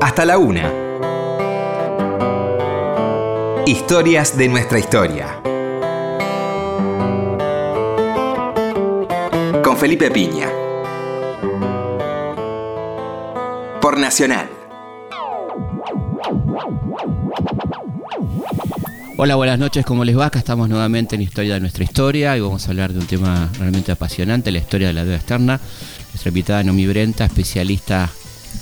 hasta la una. Historias de nuestra historia. Con Felipe Piña. Por Nacional. Hola, buenas noches, ¿cómo les va? Acá estamos nuevamente en Historia de nuestra historia y vamos a hablar de un tema realmente apasionante, la historia de la deuda externa. Nuestra invitada Nomi Brenta, especialista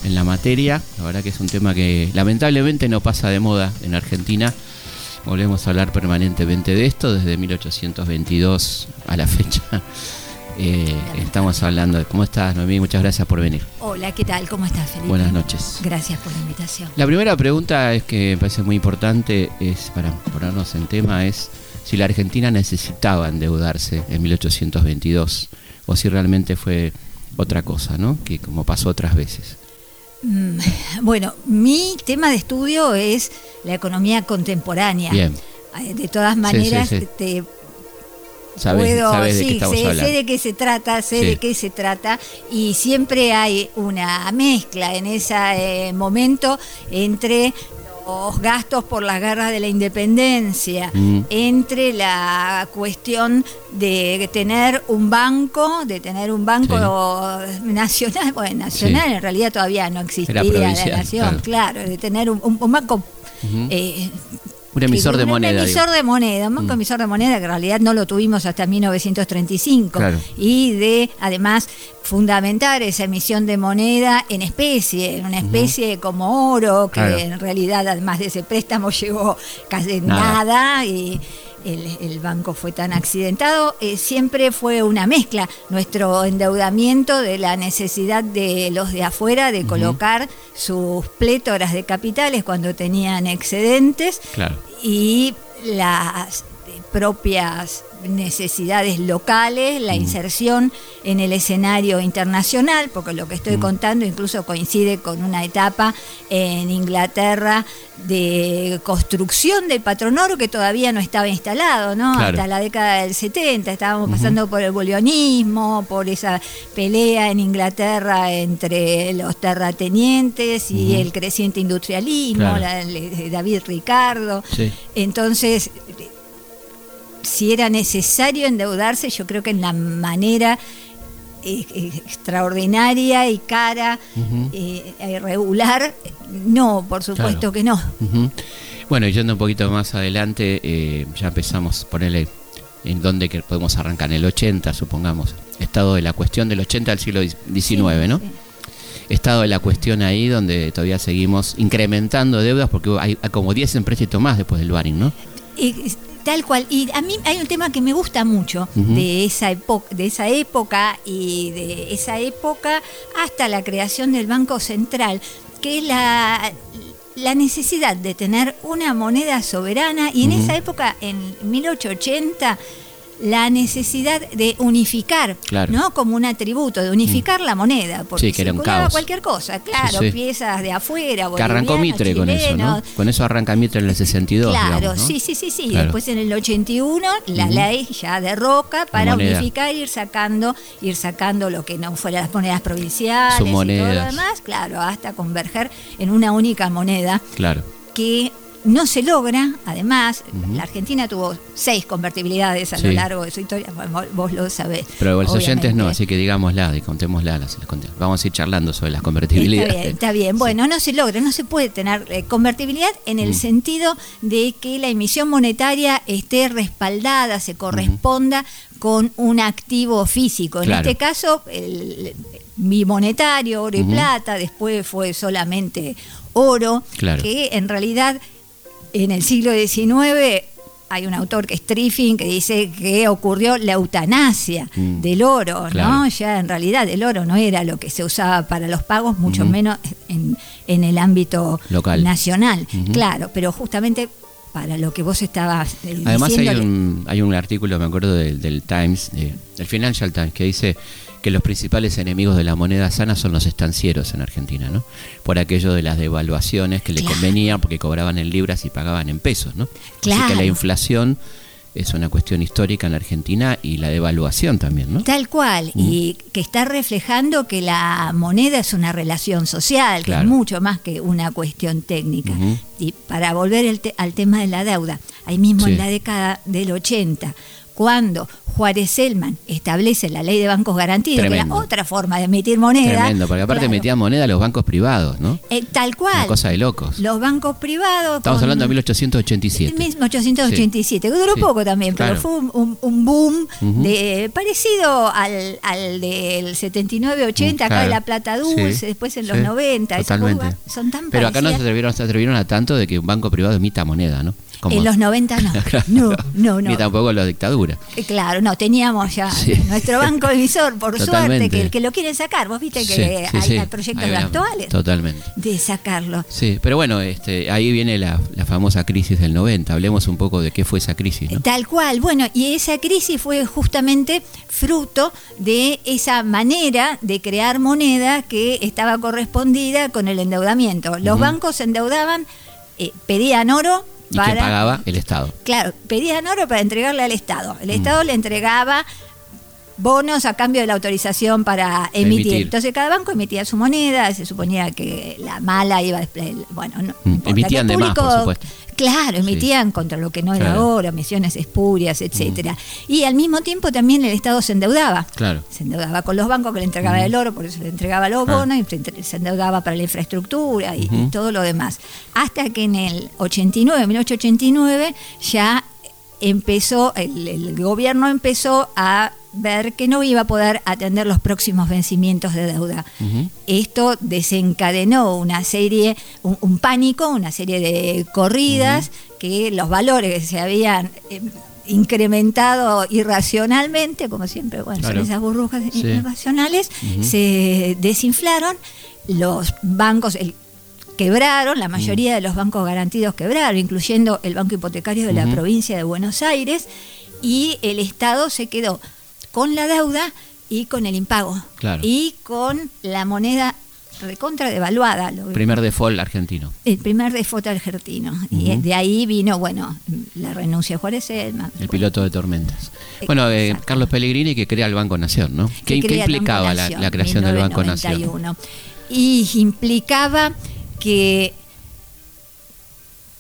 en la materia. La verdad que es un tema que lamentablemente no pasa de moda en Argentina. Volvemos a hablar permanentemente de esto desde 1822 a la fecha. Eh, estamos hablando de cómo estás, Noemí. Muchas gracias por venir. Hola, ¿qué tal? ¿Cómo estás, Felipe? Buenas noches. Gracias por la invitación. La primera pregunta es que me parece muy importante, es para ponernos en tema, es si la Argentina necesitaba endeudarse en 1822 o si realmente fue otra cosa, ¿no? Que como pasó otras veces. Mm, bueno, mi tema de estudio es la economía contemporánea. Bien. Eh, De todas maneras, sí. te Sabes, puedo, sabes de sí, sé, de qué se trata, sé Sí. de qué se trata y siempre hay una mezcla en ese eh, momento entre los gastos por la guerra de la independencia, Mm. entre la cuestión de tener un banco, de tener un banco nacional, bueno, nacional Sí. en realidad todavía no existía la nación, claro, de tener un, banco eh, un emisor de un moneda. emisor digo. de moneda, un banco Mm. emisor de moneda que en realidad no lo tuvimos hasta 1935. Claro. Y de, además, fundamentar esa emisión de moneda en especie, en una especie como oro, que Claro. en realidad, además de ese préstamo, llegó casi Nada. nada, y el, el banco fue tan accidentado. Eh, siempre fue una mezcla nuestro endeudamiento de la necesidad de los de afuera de colocar sus plétoras de capitales cuando tenían excedentes Claro. y las propias necesidades locales, la inserción en el escenario internacional, porque lo que estoy contando incluso coincide con una etapa en Inglaterra de construcción del patrón oro que todavía no estaba instalado, ¿no? Claro. Hasta la década del 70 estábamos pasando por el bolionismo, por esa pelea en Inglaterra entre los terratenientes y el creciente industrialismo, Claro. la- David Ricardo. Sí. Entonces, si era necesario endeudarse, yo creo que en la manera eh, eh, extraordinaria y cara, Ujú. eh, irregular, no, por supuesto Claro. que no. Bueno, yendo un poquito más adelante, ya empezamos a ponerle en dónde que podemos arrancar, en el 80, supongamos. Estado de la cuestión del 80 al siglo XIX, ¿no? Sí. Estado de la cuestión ahí donde todavía seguimos incrementando deudas porque hay, hay como 10 empréstitos más después del Baring, ¿no? Tal cual. Y a mí hay un tema que me gusta mucho de esa época, de esa época y de esa época hasta la creación del Banco Central, que es la la necesidad de tener una moneda soberana. Y en esa época, en 1880, la necesidad de unificar, Claro. ¿no? Como un atributo, de unificar la moneda, porque Sí, que era un circulaba caos. cualquier cosa, claro, sí. piezas de afuera, Que arrancó Mitre con eso, ¿no? Con eso arranca Mitre en el 62, Claro, digamos, ¿no? sí, sí, sí, sí. Claro. Después en el 81 la ley ya derroca para unificar, ir sacando, ir sacando lo que no fuera las monedas provinciales y todo lo demás, claro, hasta converger en una única moneda Claro. que no se logra, además, la Argentina tuvo seis convertibilidades a Sí. lo largo de su historia, vos lo sabés. Pero los oyentes no, así que digámosla y contémosla. Las, Vamos a ir charlando sobre las Está convertibilidades. bien, está bien. Bueno, no se logra, no se puede tener eh, convertibilidad en el Mm. sentido de que la emisión monetaria esté respaldada, se corresponda con un activo físico. En Claro. este caso, el bimonetario, oro y plata, después fue solamente oro, Claro. que en realidad en el siglo XIX hay un autor que es Triffin que dice que ocurrió la eutanasia Mm. del oro, Claro. ¿no? Ya en realidad el oro no era lo que se usaba para los pagos, mucho menos en, en el ámbito Local. nacional. Claro, pero justamente para lo que vos estabas eh, Además hay un, hay un artículo, me acuerdo, del, del Times, de- del Financial Times, que dice que los principales enemigos de la moneda sana son los estancieros en Argentina, ¿no? Por aquello de las devaluaciones que le Claro. convenía porque cobraban en libras y pagaban en pesos, ¿no? Así Claro. que la inflación es una cuestión histórica en Argentina y la devaluación también, ¿no? Tal cual, y que está reflejando que la moneda es una relación social, que es mucho más que una cuestión técnica. Y para volver el te- al tema de la deuda, ahí mismo Sí. en la década del 80, cuando Juárez Selman establece la ley de bancos garantidos, que era otra forma de emitir moneda. Tremendo, porque aparte claro, metían moneda a los bancos privados, ¿no? eh, tal cual. Una cosa de locos. Los bancos privados. Estamos con- hablando de 1887. 1887, que duró Sí, poco también, claro. pero fue un, boom de, parecido al, al del 79-80, acá Claro. de la plata dulce, Sí, después en los sí, 90, esas totalmente. son tan Pero acá no se atrevieron, se atrevieron a tanto de que un banco privado emita moneda, ¿no? Como- En los 90 no. No, no, no. Ni tampoco la dictadura. Eh, Claro, no, teníamos ya Sí. nuestro banco emisor, por Totalmente. suerte, que, que lo quieren sacar. Vos viste que Sí, hay, sí, sí. hay proyectos actuales Totalmente. de sacarlo. Sí, pero bueno, este, ahí viene la, la famosa crisis del 90. Hablemos un poco de qué fue esa crisis, ¿no? Tal cual, bueno, y esa crisis fue justamente fruto de esa manera de crear moneda que estaba correspondida con el endeudamiento. Los Ujú. bancos se endeudaban, eh, pedían oro ¿Y para... quién pagaba? El Estado. Claro, pedían oro para entregarle al Estado. El Estado le entregaba bonos a cambio de la autorización para emitir. Emitir. Entonces cada banco emitía su moneda, se suponía que la mala iba a bueno, no, Mm, emitían de más, por público- supuesto. Claro, emitían contra lo que no era Claro. Mm. oro, emisiones espurias, etcétera. Y al mismo tiempo también el Estado se endeudaba. Claro. Se endeudaba con los bancos que le entregaban el oro, por eso le entregaba los Ah. bonos, y se endeudaba para la infraestructura y, todo lo demás. Hasta que en el 89, 1889, ya empezó, el, el gobierno empezó a ver que no iba a poder atender los próximos vencimientos de deuda. Esto desencadenó una serie, un, un pánico, una serie de corridas, que los valores que se habían eh, incrementado irracionalmente, como siempre, bueno, Claro. son esas burbujas Sí. irracionales, se desinflaron, los bancos el- quebraron, la mayoría de los bancos garantidos quebraron, incluyendo el Banco Hipotecario de la provincia de Buenos Aires, y el Estado se quedó con la deuda y con el impago. Claro. Y con la moneda recontra devaluada. lo- Primer default argentino. el primer default argentino. Y de ahí vino, bueno, la renuncia de Juárez Selma. El piloto de tormentas. Eh, Bueno, eh. Carlos Pellegrini que crea el Banco Nación, ¿no? ¿Qué, implicaba la, creación del Banco Nación? 1991. Y implicaba que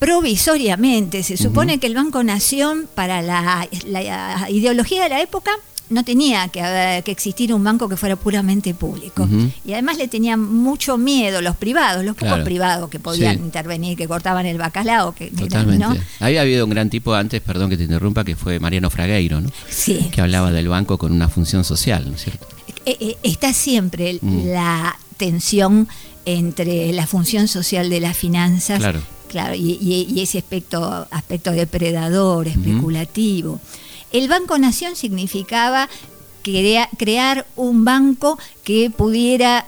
provisoriamente, se supone que el Banco Nación, para la, la ideología de la época, no tenía que, haber- que existir un banco que fuera puramente público. Y además le tenían mucho miedo los privados, los pocos Claro. privados que podían Sí. intervenir, que cortaban el bacalao. Que, Totalmente. ¿no? Había habido un gran tipo antes, perdón que te interrumpa, que fue Mariano Fragueiro, ¿no? Sí. Que hablaba del banco con una función social, ¿no es cierto? Eh, eh, está siempre Mm. la tensión entre la función social de las finanzas Claro. claro, y, y- y ese aspecto, aspecto depredador, especulativo. El Banco Nación significaba crea- crear un banco que pudiera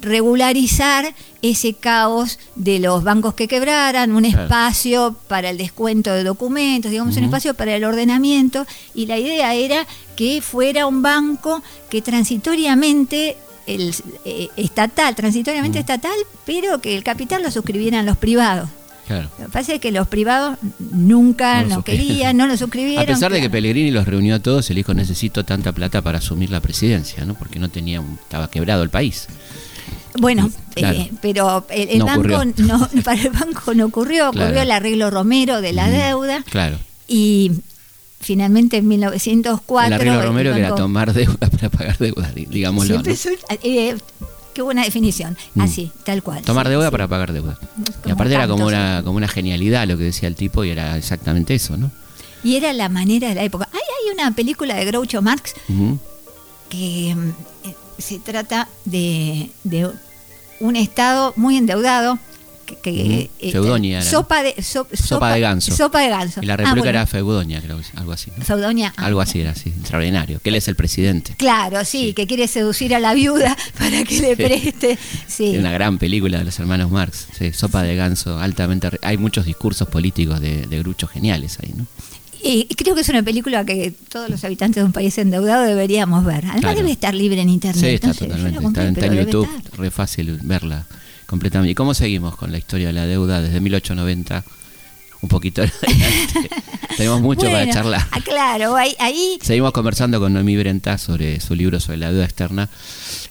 regularizar ese caos de los bancos que quebraran, un Claro. espacio para el descuento de documentos, digamos, un espacio para el ordenamiento, y la idea era que fuera un banco que transitoriamente el eh, estatal, transitoriamente estatal, pero que el capital lo suscribieran los privados. Claro. Lo que pasa es que los privados nunca No lo no, suscribieron. querían, no lo suscribieron. A pesar de que. Pellegrini los reunió a todos, él dijo necesito tanta plata para asumir la presidencia, ¿no? Porque no tenía, un- estaba quebrado el país. Bueno, Claro. eh, pero el, el No banco ocurrió. no, para el banco no ocurrió, ocurrió Claro. el arreglo Romero de la deuda Claro. y finalmente en 1904 el arreglo el Romero que era tomar deuda para pagar deuda, di- digámoslo. ¿no? soy- eh, qué buena definición, Mm. así, tal cual. Tomar sí, deuda sí. para pagar deuda. Y aparte era como una, como una genialidad lo que decía el tipo y era exactamente eso, ¿no? Y era la manera de la época. Hay, hay una película de Groucho Marx que eh, se trata de, de un Estado muy endeudado. Que, que, Ujú. Feudonia sopa de so- Sopa de ganso. sopa de ganso Y la Ah, República bueno. era Feudonia, creo, sí, algo así. ¿no? Feudonia ah, Algo así era, así, extraordinario. Que él es el presidente. claro sí, Sí. que quiere seducir a la viuda para que le Sí. preste sí una gran película de los hermanos Marx. Sí, Sopa de ganso, altamente. re- Hay muchos discursos políticos de, de Grucho geniales ahí, ¿no? Y creo que es una película que todos los habitantes de un país endeudado deberíamos ver. Además Claro. debe estar libre en internet. Sí, está totalmente. compré, Está, en- está YouTube, estar. re fácil verla completamente. ¿Y cómo seguimos con la historia de la deuda desde 1890? Un poquito adelante. Tenemos mucho para charlar. ah, claro, ahí, ahí Seguimos conversando con Noemí Brenta sobre su libro sobre la deuda externa.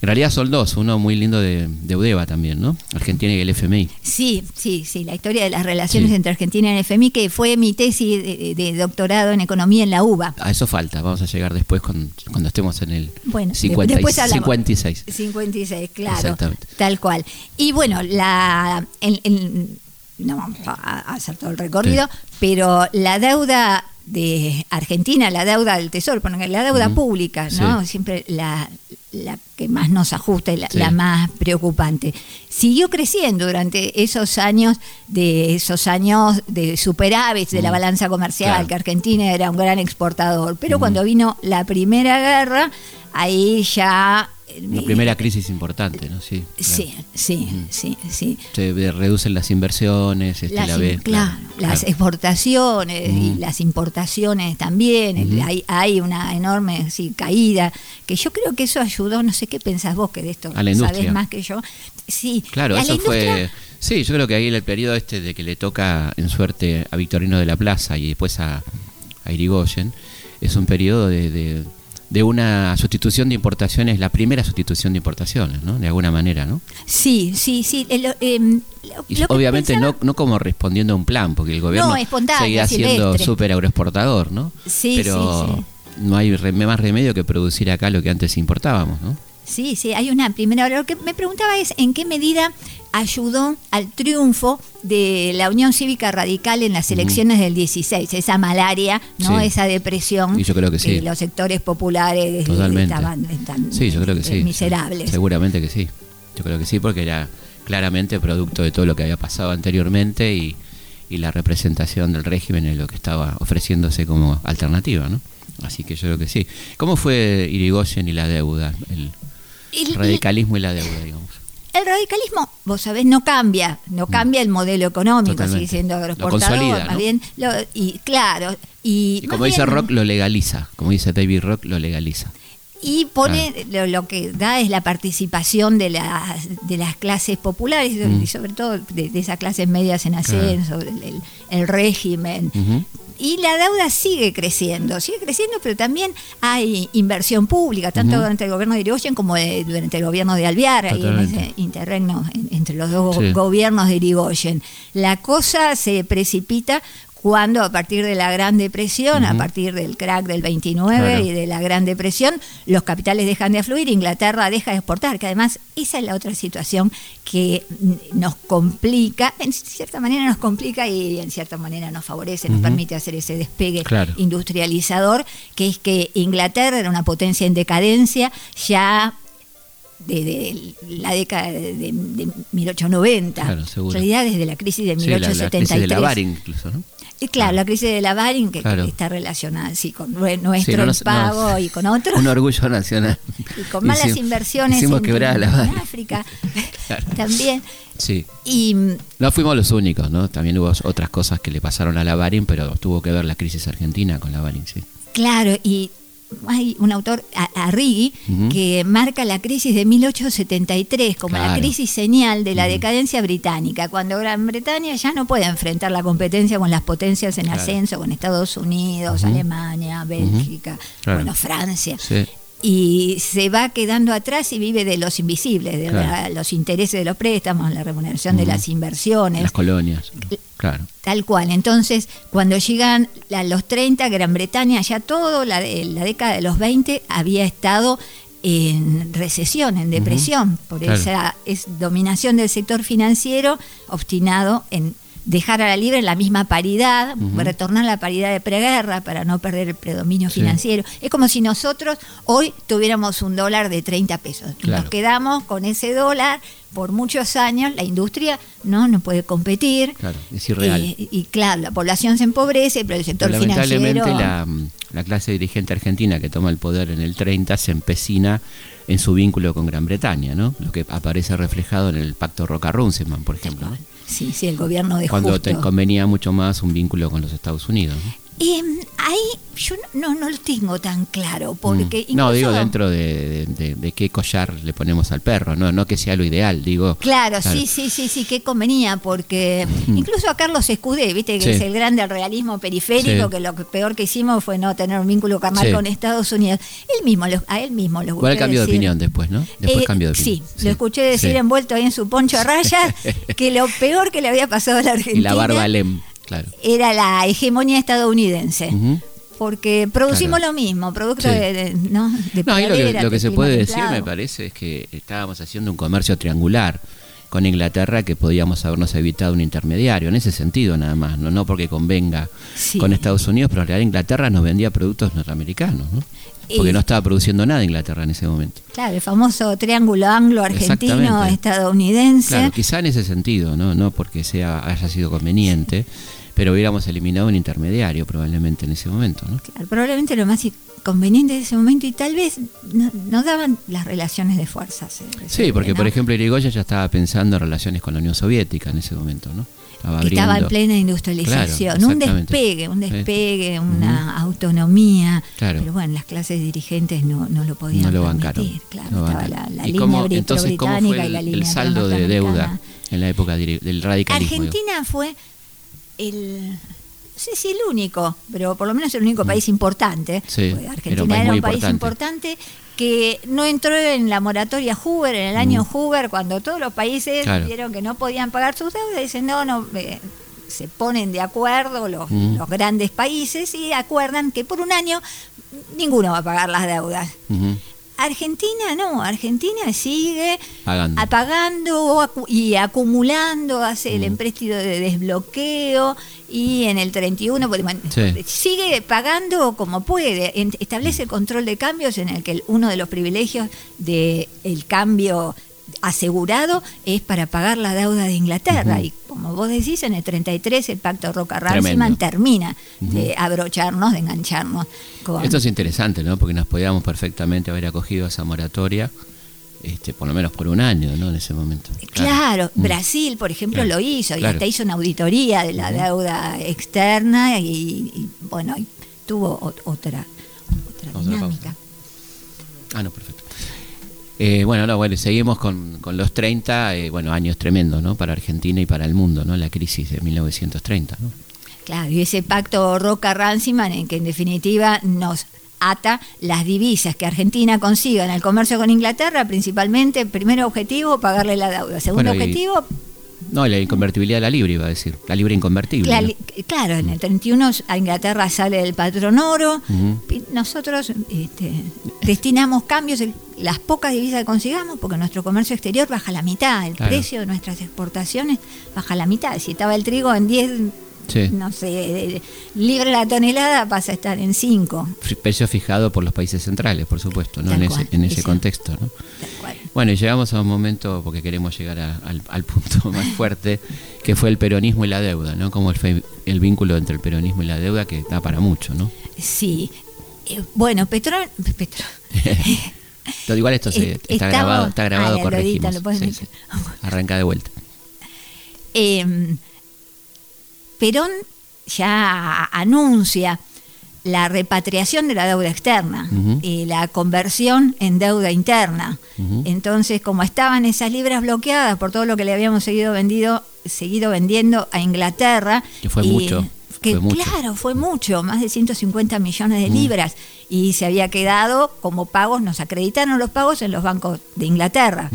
En realidad son dos, uno muy lindo de, de Udeva también, ¿no? Argentina y el FMI. Sí, sí, sí, la historia de las relaciones Sí. entre Argentina y el FMI, que fue mi tesis de, de doctorado en economía en la UBA. A eso falta, vamos a llegar después con- cuando estemos en el Bueno, de- 50 y- después hablamos. 56. 56, claro. Exactamente. Tal cual. Y bueno, la en- en- no vamos a, hacer todo el recorrido, pero la deuda de Argentina, la deuda del Tesoro, porque la deuda pública, ¿no? Sí. Siempre la, la que más nos ajusta y la, Sí. la más preocupante. Siguió creciendo durante esos años de esos años de superávit de la balanza comercial, Claro. que Argentina era un gran exportador. Pero cuando vino la Primera Guerra, ahí ya La primera crisis importante, ¿no? Sí. claro. Sí, sí, sí, sí. Se reducen las inversiones, este, Las, la in- ve. claro, las exportaciones y las importaciones también. hay, hay una enorme sí, caída, que yo creo que eso ayudó, no sé qué pensás vos que de esto A la industria. más que yo. Sí, Claro, eso fue. Sí, yo creo que ahí en el periodo este de que le toca en suerte a Victorino de la Plaza y después a, a Irigoyen, es un periodo de, de, de una sustitución de importaciones, la primera sustitución de importaciones, ¿no? De alguna manera, ¿no? Sí, sí, sí. em, lo- Y lo que obviamente pensaba- no, no como respondiendo a un plan, porque el gobierno No, seguía siendo súper agroexportador, ¿no? Sí, Pero sí, sí. no hay rem- más remedio que producir acá lo que antes importábamos, ¿no? Sí, sí, hay una primera. Lo que me preguntaba es en qué medida ayudó al triunfo de la Unión Cívica Radical en las elecciones del 16, esa malaria, no Sí. esa depresión Y yo creo que sí. los sectores populares Totalmente. estaban tan Sí, yo creo que sí. miserables. Seguramente que sí. Yo creo que sí, porque era claramente producto de todo lo que había pasado anteriormente y, y la representación del régimen en lo que estaba ofreciéndose como alternativa, ¿no? Así que yo creo que sí. ¿Cómo fue Irigoyen y la deuda? El Y- radicalismo y la deuda, digamos. El radicalismo, vos sabés, no cambia, no cambia el modelo económico, Mm. Totalmente. sigue siendo Lo agroexportador, consolida, más ¿no? bien, lo- y claro, y, como dice bien- Rock, lo legaliza. Como dice David Rock, lo legaliza. Y pone lo, lo que da es la participación de las de las clases populares Mm. y sobre todo de, de esas clases medias en ascenso, el, el- el régimen. Y la deuda sigue creciendo, sigue creciendo, pero también hay inversión pública, tanto durante el gobierno de Irigoyen como de- durante el gobierno de Alvear, ahí en ese interregno en- entre los dos Sí. gobiernos de Irigoyen. La cosa se precipita cuando a partir de la Gran Depresión, a partir del crack del 29 Claro. y de la Gran Depresión, los capitales dejan de afluir, Inglaterra deja de exportar, que además esa es la otra situación que nos complica, en cierta manera nos complica y en cierta manera nos favorece, nos permite hacer ese despegue Claro. industrializador, que es que Inglaterra era una potencia en decadencia ya desde la década de, de- de 1890, Claro, en realidad desde la crisis de Sí, la, la crisis 1873. de la Baring incluso, ¿no? Y claro, la crisis de la Baring, que, Claro. está relacionada sí, con nue- nuestro Sí, no nos- pago no, y con otros, Un orgullo nacional. y con malas Hicimos- inversiones Hicimos en. África Claro. también. Sí. Y mm, No fuimos los únicos, ¿no? También hubo otras cosas que le pasaron a la Baring, pero tuvo que ver la crisis argentina con la Baring, sí. claro, y hay un autor, Arrighi, Ujú. que marca la crisis de 1873 como la crisis señal de la decadencia británica, cuando Gran Bretaña ya no puede enfrentar la competencia con las potencias en Claro. ascenso, con Estados Unidos. Alemania, Bélgica, Claro. bueno, Francia. Sí. y se va quedando atrás y vive de los invisibles, de la- los intereses de los préstamos, la remuneración de las inversiones, Las colonias. Claro. tal cual. Entonces, cuando llegan a los 30, Gran Bretaña ya todo, la, de- la década de los 20, había estado en recesión, en depresión, por Claro. esa es dominación del sector financiero obstinado en dejar a la libre la misma paridad, Ujú. retornar a la paridad de preguerra para no perder el predominio Sí. financiero. Es como si nosotros hoy tuviéramos un dólar de 30 pesos. Claro. Nos quedamos con ese dólar por muchos años, la industria no, no puede competir. Claro, es irreal. Y, y claro, la población se empobrece, pero el sector Pero lamentablemente financiero... la, la clase dirigente argentina que toma el poder en el 30 se empecina en su vínculo con Gran Bretaña, ¿no? Lo que aparece reflejado en el pacto Roca-Runciman, por ejemplo, ¿no? Sí, sí, el gobierno de Cuando Justo. te convenía mucho más un vínculo con los Estados Unidos, ¿no? Mm, ahí yo no, no lo tengo tan claro, porque Mm. No, digo dentro de, de- de- de qué collar le ponemos al perro, no, no que sea lo ideal, digo. Claro, sí, sí, sí, sí, que convenía, porque incluso a Carlos Escudé, viste, que Sí. es el grande realismo periférico, Sí. que lo peor que hicimos fue no tener un vínculo carnal Sí. con Estados Unidos. Él mismo, lo- a él mismo le Igual escuché cambio de decir- opinión después, ¿no? Después Eh, cambio de opinión. Sí, lo escuché decir envuelto ahí en su poncho a rayas, que lo peor que le había pasado a la Argentina Y la barba Lem, claro. era la hegemonía estadounidense. Porque producimos Claro. lo mismo, producto Sí. de, de- ¿no? de No, ahí lo que, lo que se puede decir, me parece, es que estábamos haciendo un comercio triangular con Inglaterra que podíamos habernos evitado un intermediario, en ese sentido nada más, no, no porque convenga Sí. con Estados Unidos, pero en realidad Inglaterra nos vendía productos norteamericanos, ¿no? Porque no estaba produciendo nada Inglaterra en ese momento. Claro, el famoso triángulo anglo-argentino, Exactamente. estadounidense. Claro, quizá en ese sentido, no, no porque sea haya sido conveniente, pero hubiéramos eliminado un intermediario probablemente en ese momento, ¿no? Claro, probablemente lo más conveniente de ese momento y tal vez no, no daban las relaciones de fuerzas. eh, Sí, porque ¿no? por ejemplo Irigoyen ya estaba pensando en relaciones con la Unión Soviética en ese momento, ¿no? Estaba que estaba en plena industrialización, Claro, un despegue, un despegue, una autonomía. Claro. Pero bueno, las clases dirigentes no, no lo podían no lo bancaron. permitir. Claro, no estaba bancaron. la, la ¿Y línea cómo- bri- entonces, ¿cómo británica fue y la línea el saldo de deuda en la época del radicalismo? digo? Argentina fue el sé si el único, pero por lo menos el único país importante. Mm. Sí, porque era Argentina un país era un país importante. importante que no entró en la moratoria Hoover, en el año Hoover, cuando todos los países Mm. Claro. vieron que no podían pagar sus deudas, dicen no, no, eh, se ponen de acuerdo los, Mm. los grandes países y acuerdan que por un año ninguno va a pagar las deudas. Ujú. Argentina no, Argentina sigue Pagando. apagando acu- y acumulando, hace Mm. el empréstito de desbloqueo y en el 31 pues, Sí. sigue pagando como puede. Establece control de cambios en el que el- uno de los privilegios del cambio asegurado es para pagar la deuda de Inglaterra y como vos decís en el 33 el pacto Roca-Runciman termina de abrocharnos, de engancharnos con Esto es interesante, ¿no? Porque nos podíamos perfectamente haber acogido a esa moratoria, este, por lo menos por un año, ¿no? En ese momento. Claro, Mm. Brasil, por ejemplo, Claro, lo hizo y claro. hasta hizo una auditoría de la deuda externa y, y, bueno, y tuvo ot- otra, otra dinámica. Ah, no, perfecto. Eh, bueno, no, bueno, seguimos con, con los 30, eh, bueno, años tremendos, ¿no? Para Argentina y para el mundo, ¿no? La crisis de 1930, ¿no? Claro, y ese pacto Roca-Ranciman en que en definitiva nos ata las divisas que Argentina consiga en el comercio con Inglaterra, principalmente, primer objetivo, pagarle la deuda. Segundo Bueno, objetivo, No, la inconvertibilidad de la libra, iba a decir. La libra inconvertible. Claro, en el 31 a Inglaterra sale el patrón oro. Y Nosotros este, destinamos cambios, las pocas divisas que consigamos, porque nuestro comercio exterior baja la mitad, el Claro. precio de nuestras exportaciones baja la mitad. Si estaba el trigo en 10, Sí. no sé, de- libre la tonelada, pasa a estar en 5. F- Precio fijado por los países centrales, por supuesto, ¿no? Tal En cual, ese, en ese contexto, ¿no? Bueno, y llegamos a un momento, porque queremos llegar a- al, al punto más fuerte, que fue el peronismo y la deuda, ¿no? Como fue el vínculo entre el peronismo y la deuda, que da para mucho, ¿no? Sí. Eh, bueno, Petro, Petro- Todo igual esto se- Eh, está estamos- grabado, está grabado, Ah, corregimos. Sí, sí. Arranca de vuelta. Eh, Perón ya anuncia la repatriación de la deuda externa y la conversión en deuda interna. Entonces, como estaban esas libras bloqueadas por todo lo que le habíamos seguido vendido, seguido vendiendo a Inglaterra, Que fue y- mucho, que fue mucho. claro, fue mucho, más de 150 millones de libras y se había quedado como pagos, nos acreditaron los pagos en los bancos de Inglaterra.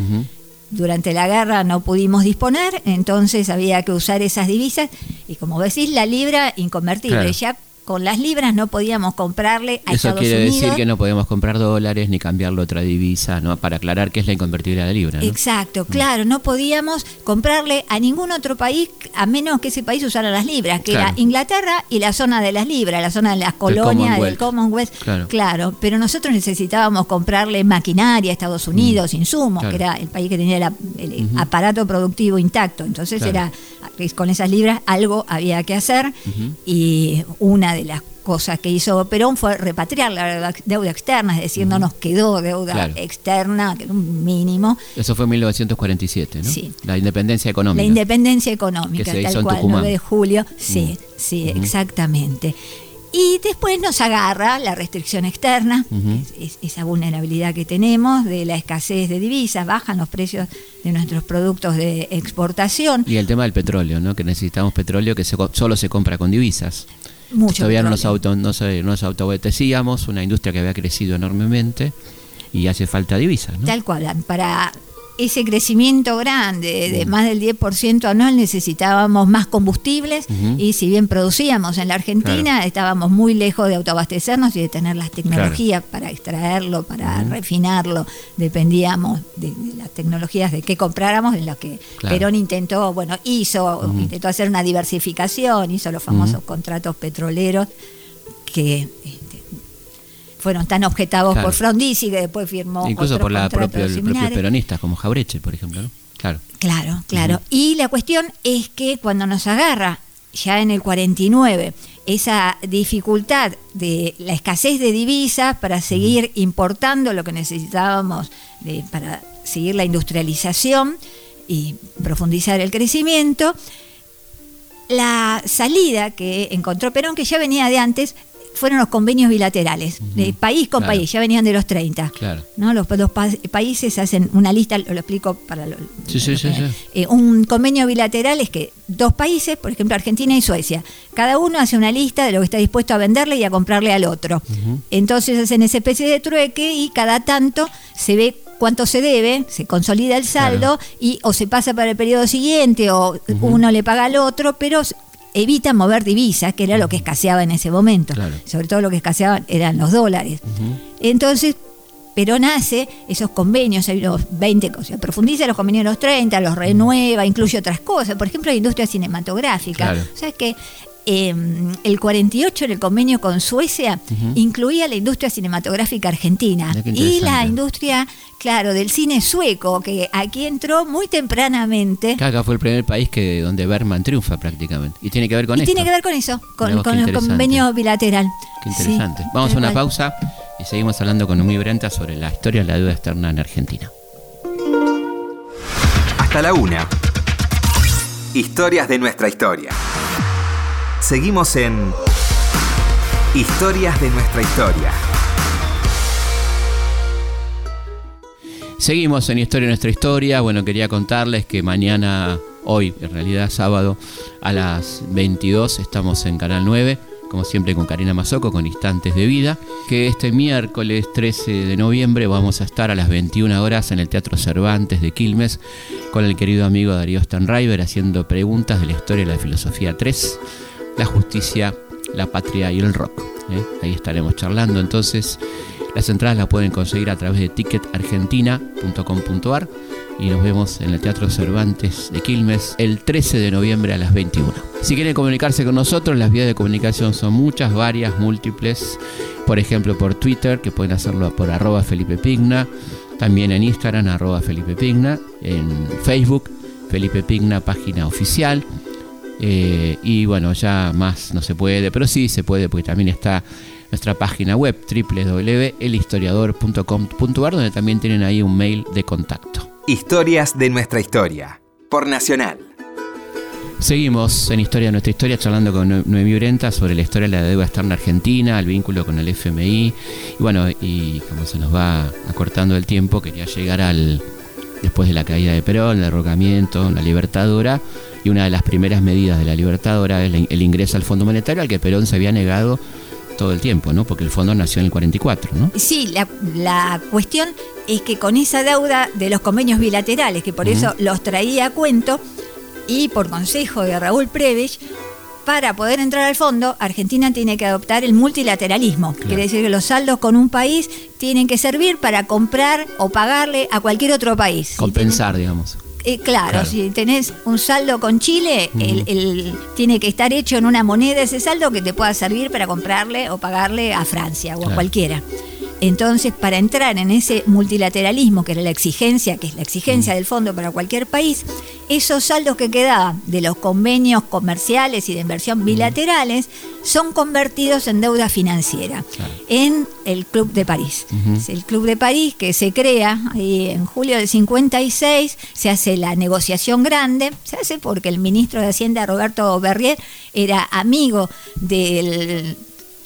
Durante la guerra no pudimos disponer, entonces había que usar esas divisas y como decís, la libra inconvertible. Claro. Ya con las libras no podíamos comprarle a Eso Estados quiere Unidos. decir que no podemos comprar dólares ni cambiarlo a otra divisa, ¿no? Para aclarar qué es la inconvertibilidad de libra, ¿no? Exacto, claro, no podíamos comprarle a ningún otro país a menos que ese país usara las libras, que Claro. era Inglaterra y la zona de las libras, la zona de las colonias del Commonwealth. Commonwealth. Claro. pero nosotros necesitábamos comprarle maquinaria a Estados Unidos, insumos, Mm. claro. que era el país que tenía la- el Ujú. aparato productivo intacto. Entonces Claro. era con esas libras algo había que hacer y una de las cosas que hizo Perón fue repatriar la deuda- externa, es decir, no nos quedó deuda Claro. externa, que era un mínimo, Eso fue en 1947, ¿no? Sí. La independencia económica. La independencia económica, Que se tal cual, Tucumán. 9 de julio, sí, sí, exactamente. Y después nos agarra la restricción externa, Ujú. es- es- esa vulnerabilidad que tenemos de la escasez de divisas, bajan los precios de nuestros productos de exportación. Y el tema del petróleo, ¿no? Que necesitamos petróleo que se solo se compra con divisas. Mucho Todavía no nos, petróleo. auto, no, se- no nos autoabastecíamos, una industria que había crecido enormemente y hace falta divisas, ¿no? Tal cual, para ese crecimiento grande de más del 10% anual necesitábamos más combustibles y si bien producíamos en la Argentina, estábamos muy lejos de autoabastecernos y de tener las tecnologías para extraerlo, para refinarlo. Dependíamos de, de las tecnologías de qué compráramos, en las que Claro. Perón intentó, bueno, hizo, intentó hacer una diversificación, hizo los famosos contratos petroleros que... fueron tan objetados Claro. por Frondizi que después firmó Incluso por la propio, el propio peronista, como Jaureche, por ejemplo, ¿no? Claro. Claro, claro. Y la cuestión es que cuando nos agarra ya en el 49 esa dificultad de la escasez de divisas para seguir importando lo que necesitábamos de- para seguir la industrialización y profundizar el crecimiento, la salida que encontró Perón, que ya venía de antes, fueron los convenios bilaterales, de país con Claro. país, ya venían de los 30. Claro. ¿no? Los, los pa- países hacen una lista, lo, lo explico para lo- Sí, sí, sí, eh, un convenio bilateral es que dos países, por ejemplo Argentina y Suecia, cada uno hace una lista de lo que está dispuesto a venderle y a comprarle al otro. Entonces hacen esa especie de trueque y cada tanto se ve cuánto se debe, se consolida el saldo y o se pasa para el periodo siguiente o uno le paga al otro, pero evita mover divisas, que era lo que escaseaba en ese momento. Claro. Sobre todo lo que escaseaban eran los dólares. Entonces, Perón hace esos convenios, hay unos 20 cosas, profundiza los convenios de los 30, los renueva, incluye otras cosas, por ejemplo, la industria cinematográfica. Claro. O sea que eh, el 48 en el convenio con Suecia incluía la industria cinematográfica argentina y la industria, claro, del cine sueco, que aquí entró muy tempranamente. Acá fue el primer país que donde Berman triunfa prácticamente. Y tiene que ver con y esto. tiene que ver con eso, con, con el convenio bilateral. Qué Sí, interesante. Vamos a una cual. pausa y seguimos hablando con Umi Brenta sobre la historia de la deuda externa en Argentina. Hasta la una. Historias de nuestra historia. Seguimos en Historias de nuestra historia. Seguimos en Historia de nuestra historia. Bueno, quería contarles que mañana, hoy, en realidad sábado, a las 22 estamos en Canal 9, como siempre con Karina Mazoco, con Instantes de Vida. Que este miércoles 13 de noviembre vamos a estar a las 21 horas en el Teatro Cervantes de Quilmes con el querido amigo Darío Stanriver haciendo preguntas de la historia y la filosofía 3, la justicia, la patria y el rock. ¿eh? Ahí estaremos charlando entonces. Las entradas las pueden conseguir a través de ticketargentina.com.ar y nos vemos en el Teatro Cervantes de Quilmes el 13 de noviembre a las 21. Si quieren comunicarse con nosotros, las vías de comunicación son muchas, varias, múltiples. Por ejemplo, por Twitter, que pueden hacerlo por arroba Felipe Pigna. También en Instagram, arroba Felipe Pigna. En Facebook, Felipe Pigna, página oficial. Eh, y bueno, ya más no se puede, pero sí se puede porque también está nuestra página web www.elhistoriador.com.ar donde también tienen ahí un mail de contacto. Historias de nuestra historia. Por Nacional. Seguimos en Historia de nuestra historia charlando con Noe- Noemí Brenta sobre la historia de la deuda externa argentina, el vínculo con el FMI. Y bueno, y como se nos va acortando el tiempo, quería llegar al después de la caída de Perón, el derrocamiento, la libertadora, y una de las primeras medidas de la libertadora es el ingreso al Fondo Monetario al que Perón se había negado todo el tiempo, ¿no? Porque el fondo nació en el 44, ¿no? Sí, la, la cuestión es que con esa deuda de los convenios bilaterales, que por eso los traía a cuento, y por consejo de Raúl Previch, para poder entrar al fondo, Argentina tiene que adoptar el multilateralismo. Quiere decir que los saldos con un país tienen que servir para comprar o pagarle a cualquier otro país. Compensar, digamos. Eh, claro, Claro. si tenés un saldo con Chile, el, el- tiene que estar hecho en una moneda ese saldo que te pueda servir para comprarle o pagarle a Francia o a cualquiera. Entonces, para entrar en ese multilateralismo, que era la exigencia, que es la exigencia del fondo para cualquier país, esos saldos que quedaban de los convenios comerciales y de inversión bilaterales son convertidos en deuda financiera Claro. en el Club de París. Es el Club de París que se crea en julio del 56, se hace la negociación grande, se hace porque el ministro de Hacienda Roberto Berrier era amigo del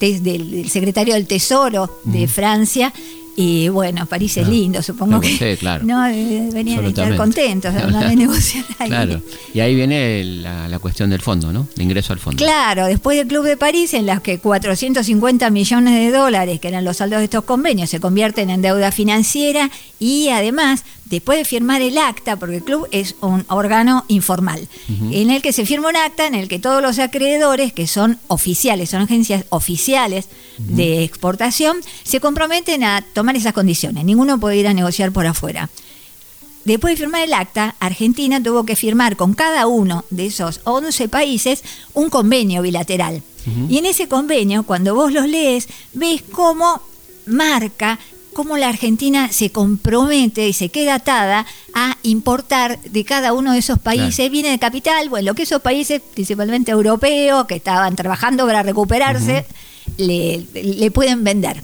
del, del secretario del Tesoro de Francia y bueno, París es lindo, supongo Sí, que claro. no eh, venían a estar contentos de de negociar ahí. Claro. Y ahí viene la, la cuestión del fondo, ¿no? De ingreso al fondo. Claro, después del Club de París, en las que 450 millones de dólares, que eran los saldos de estos convenios, se convierten en deuda financiera y además, después de firmar el acta, porque el club es un órgano informal, en el que se firma un acta en el que todos los acreedores, que son oficiales, son agencias oficiales de exportación, se comprometen a tomar esas condiciones. Ninguno puede ir a negociar por afuera. Después de firmar el acta, Argentina tuvo que firmar con cada uno de esos 11 países un convenio bilateral. Y en ese convenio, cuando vos los lees, ves cómo marca cómo la Argentina se compromete y se queda atada a importar de cada uno de esos países Claro. viene de capital, bueno, que esos países, principalmente europeos, que estaban trabajando para recuperarse, le, le pueden vender.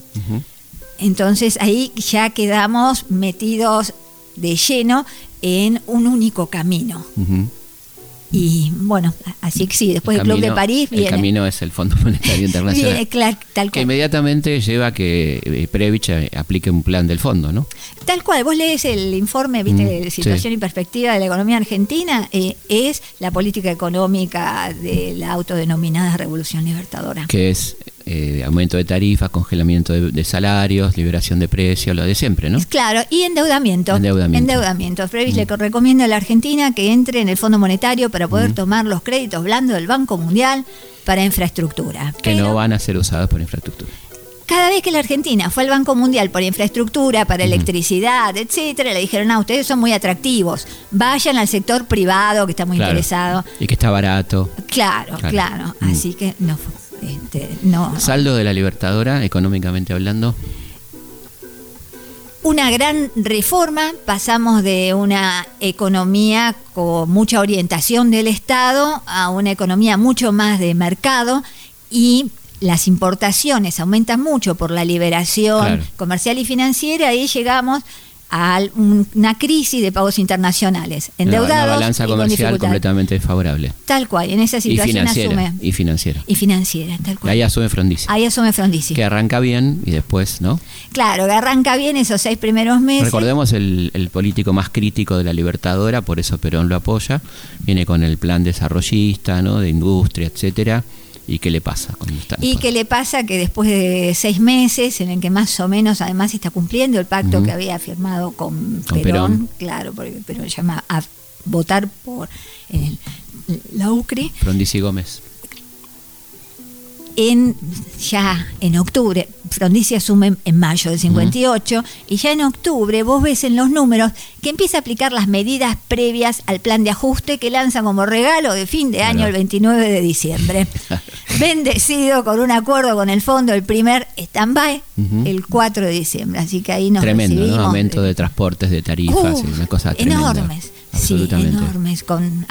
Entonces ahí ya quedamos metidos de lleno en un único camino. Ujú. Y bueno, así que sí, después El del Club de París El camino es el Fondo Monetario Internacional. viene cla- tal que cual. inmediatamente lleva a que eh, Previch eh, aplique un plan del fondo, ¿no? Tal cual, vos lees el informe, viste, Mm, de situación y perspectiva de la economía argentina, eh, es la política económica de la autodenominada Revolución Libertadora. Que es eh, aumento de tarifas, congelamiento de, de salarios, liberación de precios, lo de siempre, ¿no? Claro, y endeudamiento. Endeudamiento. Endeudamiento. Previs le recomienda a la Argentina que entre en el Fondo Monetario para Mm. poder tomar los créditos blandos del Banco Mundial para infraestructura. Que Pero no van a ser usados por infraestructura. Cada vez que la Argentina fue al Banco Mundial por infraestructura, para electricidad, etcétera, le dijeron, ah, ustedes son muy atractivos, vayan al sector privado que está muy Claro. interesado. Y que está barato. Claro, Claro. claro. Mm. Así que no, este, no. Saldo de la Libertadora, económicamente hablando. una gran reforma, pasamos de una economía con mucha orientación del Estado a una economía mucho más de mercado y las importaciones aumentan mucho por la liberación Claro. comercial y financiera y llegamos a un- una crisis de pagos internacionales, endeudados una balanza y con comercial dificultad. completamente desfavorable. Tal cual, en esa Y situación financiera. asume Y financiera. y financiera, tal Y cual. ahí asume Frondizi. Ahí asume Frondizi. Que arranca bien y después, ¿no? Claro, que arranca bien esos seis primeros meses. Recordemos el, el político más crítico de la Libertadora, por eso Perón lo apoya. Viene con el plan desarrollista, ¿no? De industria, etcétera. ¿Y qué le pasa en el Y que le pasa que después de seis meses, en el que más o menos además está cumpliendo el pacto que había firmado con, Con Perón, Perón. claro, porque Perón llama a votar por el- la UCRI, Frondizi Gómez. en ya en octubre, Frondizi asume en mayo del 58, y ya en octubre vos ves en los números que empieza a aplicar las medidas previas al plan de ajuste que lanza como regalo de fin de año Claro. el 29 de diciembre. Bendecido con un acuerdo con el fondo, el primer stand-by, el 4 de diciembre. Así que ahí nos Tremendo, ¿no? Aumento de transportes, de tarifas, una cosa tremenda. enormes. Sí, enormes. Con,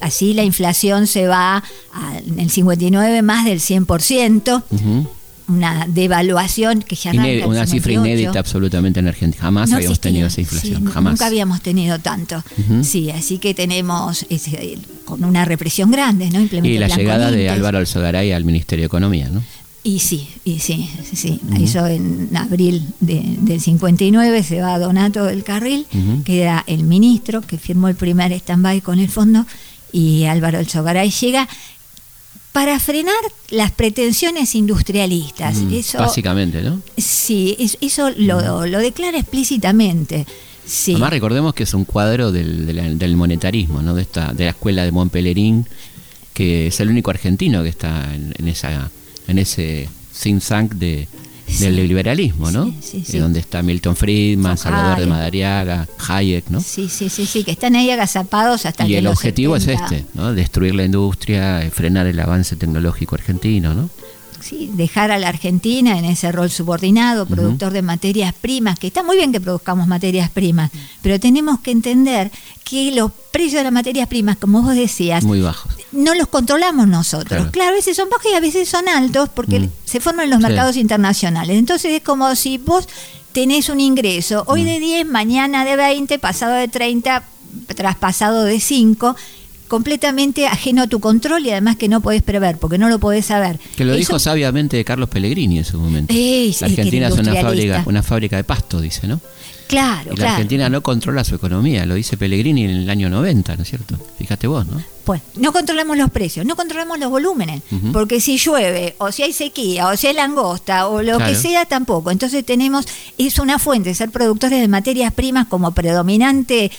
así la inflación se va a- en el 59 más del 100%, Ujú. Una devaluación que ya arranca en una cifra 58. inédita absolutamente en Argentina. Jamás No habíamos existía, tenido esa inflación. jamás. Nunca habíamos tenido tanto. Sí, así que tenemos ese- con una represión grande, ¿no? Y la llegada de. Álvaro Alzogaray al Ministerio de Economía, ¿no? Y sí, y sí, sí. Eso en abril de- del 59 se va a Donato del Carril, Ujú. que era el ministro que firmó el primer stand-by con el fondo, y Álvaro Alzogaray llega para frenar las pretensiones industrialistas. Mm, Eso, Básicamente, ¿no? sí, es- eso lo, lo declara explícitamente. Sí. Además recordemos que es un cuadro del, monetarismo, ¿no? De esta, de la escuela de Montpellerin, que es el único argentino que está en, en esa, en ese think tank de. Del liberalismo, ¿no? Sí, sí, Eh, sí. donde está Milton Friedman, Salvador de. Madariaga, Hayek, ¿no? Sí, sí, sí, sí, que están ahí agazapados hasta Y el objetivo 70. es este, ¿no? Destruir la industria, eh, frenar el avance tecnológico argentino, ¿no? Sí, dejar a la Argentina en ese rol subordinado, productor de materias primas, que está muy bien que produzcamos materias primas, pero tenemos que entender que los precios de las materias primas, como vos decías, Muy bajos. No los controlamos nosotros. Claro. Claro, a veces son bajos y a veces son altos porque Mm. se forman en los Sí. mercados internacionales. Entonces es como si vos tenés un ingreso hoy Mm. de 10, mañana de 20, pasado de 30, traspasado de 5. completamente ajeno a tu control y además que no podés prever, porque no lo podés saber. Que lo Eso- dijo sabiamente Carlos Pellegrini en su momento. Ey, la Argentina es una fábrica, una fábrica de pasto, dice, ¿no? Claro, Y la claro. Argentina no controla su economía, lo dice Pellegrini en el año 90, ¿no es cierto? Fíjate vos, ¿no? Pues no controlamos los precios, no controlamos los volúmenes, porque si llueve, o si hay sequía, o si hay langosta, o lo Claro. que sea, tampoco. Entonces tenemos, es una fuente, ser productores de materias primas como predominante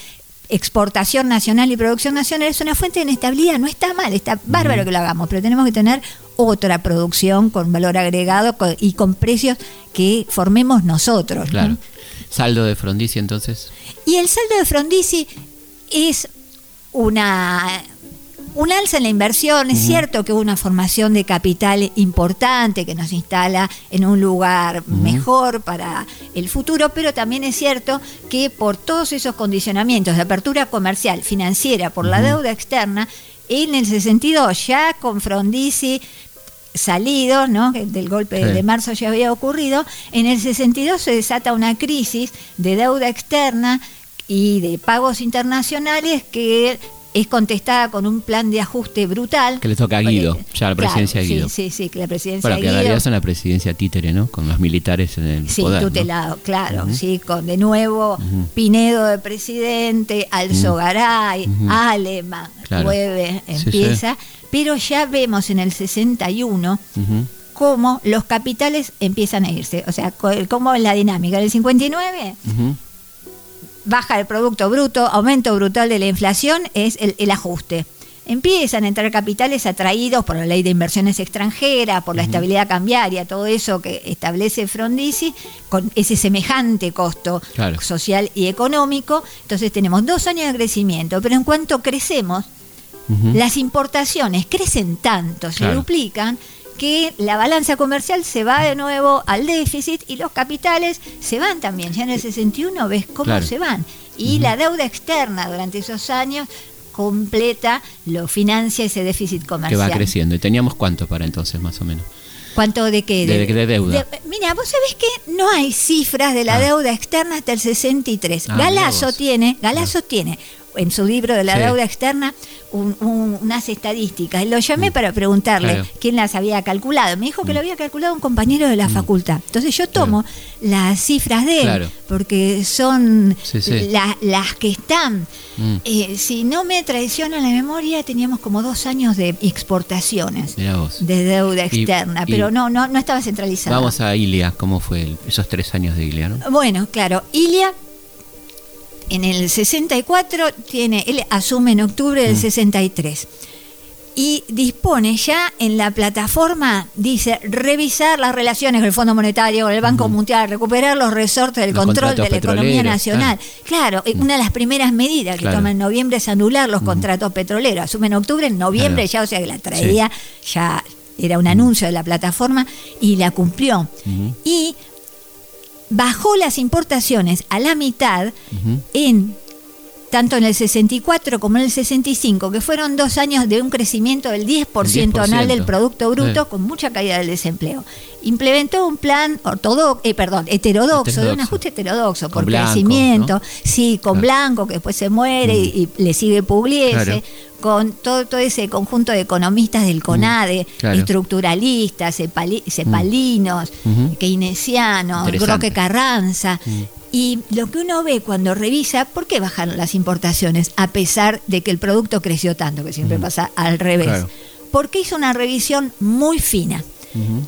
exportación nacional y producción nacional es una fuente de inestabilidad, no está mal, está bárbaro que lo hagamos, pero tenemos que tener otra producción con valor agregado y con precios que formemos nosotros. ¿no? Saldo de Frondizi entonces. Y el saldo de Frondizi es una un alza en la inversión, es cierto que hubo una formación de capital importante que nos instala en un lugar mejor para el futuro, pero también es cierto que por todos esos condicionamientos de apertura comercial, financiera, por la deuda externa, en el 62 ya con Frondizi salido, ¿no? que del golpe Sí. de marzo ya había ocurrido, en el 62 se desata una crisis de deuda externa y de pagos internacionales que es contestada con un plan de ajuste brutal. Que le toca a Guido, ya la presidencia de sí, Guido. Sí, sí, que la presidencia Bueno, que en Guido. realidad es una presidencia títere, ¿no? Con los militares en el Sí, poder. ¿no? tutelado, claro, sí, con de nuevo Pinedo de presidente, Alzogaray, Aleman, Claro. Jueves Sí, sí. empieza, pero ya vemos en el 61 Ujú. cómo los capitales empiezan a irse, o sea, cómo es la dinámica. En el 59 Ujú. Baja el Producto Bruto, aumento brutal de la inflación, es el, el ajuste. Empiezan a entrar capitales atraídos por la ley de inversiones extranjeras, por la estabilidad cambiaria, todo eso que establece Frondizi, con ese semejante costo Claro. social y económico. Entonces tenemos dos años de crecimiento, pero en cuanto crecemos, las importaciones crecen tanto, se Claro. duplican, que la balanza comercial se va de nuevo al déficit y los capitales se van también. Ya en el 61 ves cómo Claro. se van. Y la deuda externa durante esos años completa, lo financia ese déficit Que comercial. va creciendo. ¿Y teníamos cuánto para entonces, más o menos? ¿Cuánto de qué? De- de deuda. mira, vos sabés que no hay cifras de la Ah. deuda externa hasta el 63. Ah, Galazo tiene, Galazo tiene en su libro de la Sí. deuda externa un- un- unas estadísticas. Lo llamé para preguntarle Mm. Claro. Mm. quién las había calculado. Me dijo que lo había calculado un compañero de la facultad. Entonces yo tomo las cifras de él, Claro. porque son Sí, sí. la- las que están. Mm. Eh, si no me traiciona la memoria, teníamos como dos años de exportaciones de deuda externa, y- pero no, no, no estaba centralizada. Vamos a Ilia. ¿Cómo fue el- esos tres años de Ilia, no? Bueno, claro, Ilia en el 64 tiene, él asume en octubre Mm. del 63 y dispone ya en la plataforma, dice, revisar las relaciones con el Fondo Monetario, con el Banco Mundial, recuperar los resortes del Los control de la economía nacional. Claro, eh, una de las primeras medidas que Claro. toma en noviembre es anular los contratos petroleros. Asume en octubre, en noviembre Claro. ya, o sea que la traía, ya era un anuncio de la plataforma y la cumplió. Y bajó las importaciones a la mitad en tanto en el 64 como en el 65, que fueron dos años de un crecimiento del 10%, El 10%. anual del Producto Bruto, Sí. con mucha caída del desempleo. Implementó un plan ortodoxo, eh, perdón, heterodoxo, de un ajuste heterodoxo, por Con Blanco, crecimiento, ¿no? sí, con Claro. Blanco, que después se muere y, y le sigue Pugliese, Claro. Con todo, todo ese conjunto de economistas del CONADE, claro. estructuralistas, cepali- cepalinos, keynesianos. Roque Carranza. Y lo que uno ve cuando revisa, ¿por qué bajaron las importaciones a pesar de que el producto creció tanto, que siempre pasa al revés? Claro. Porque hizo una revisión muy fina.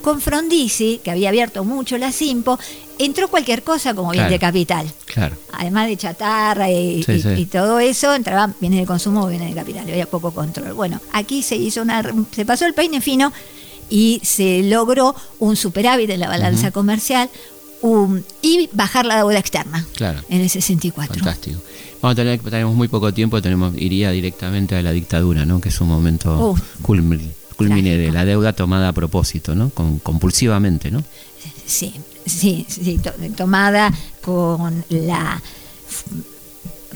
Con Frondizi, que había abierto mucho la Simpo, entró cualquier cosa como bien de capital. Claro. Además de chatarra y, Sí, y- sí. y todo eso, entraba bienes de consumo o bienes de capital, había poco control. Bueno, aquí se hizo una, se pasó el peine fino y se logró un superávit en la balanza comercial y bajar la deuda externa Claro. en el 64. Fantástico. Vamos a tener, tenemos muy poco tiempo, tenemos, iría directamente a la dictadura, ¿no? Que es un momento Uf. culmine, culmine de la deuda tomada a propósito, ¿no? Con, compulsivamente, ¿no? Sí, sí, sí, to- tomada con la